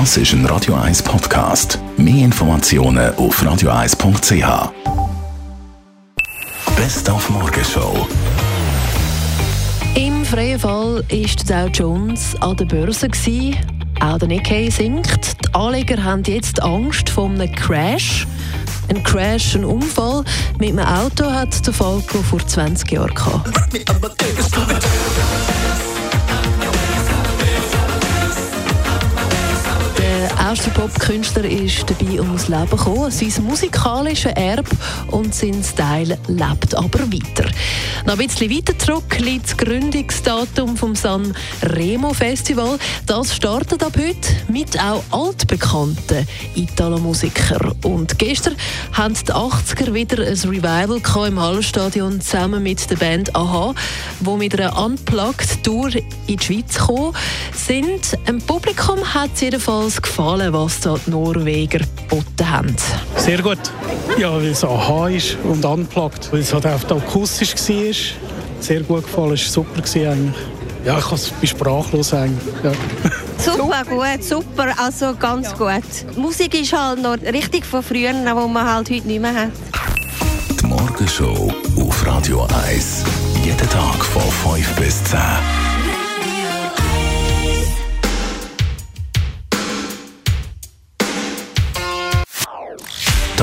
Das ist ein Radio 1 Podcast. Mehr Informationen auf radio1.ch. Best auf Morgenshow. Im freien Fall ist Dow Jones an der Börse. Gewesen. Auch der Nikkei sinkt. Die Anleger haben jetzt Angst vor einem Crash. Ein Crash, ein Unfall mit einem Auto hat der Falco vor 20 Jahren gehabt. Erste Popkünstler ist dabei ums Leben gekommen. Sein musikalisches Erbe und sein Style lebt aber weiter. Noch ein bisschen weiter zurück liegt das Gründungsdatum vom San Remo Festival. Das startet ab heute mit auch altbekannten Italo-Musikern. Und gestern haben die 80er wieder ein Revival im Hallstadion zusammen mit der Band Aha, wo mit einer Unplugged-Tour in die Schweiz gekommen sind. Dem Publikum hat es jedenfalls gefallen was da die Norweger geboten haben? Sehr gut. Ja, weil es AHA ist und unplugged, weil es halt auch akustisch war. Sehr gut gefallen, es war super eigentlich. Ja, ich bin sprachlos eigentlich. Ja. Super gut, super, also ganz gut. Die Musik ist halt noch richtig von früher, die man halt heute nicht mehr hat. Die Morgenshow auf Radio 1. Jeden Tag von 5 bis 10.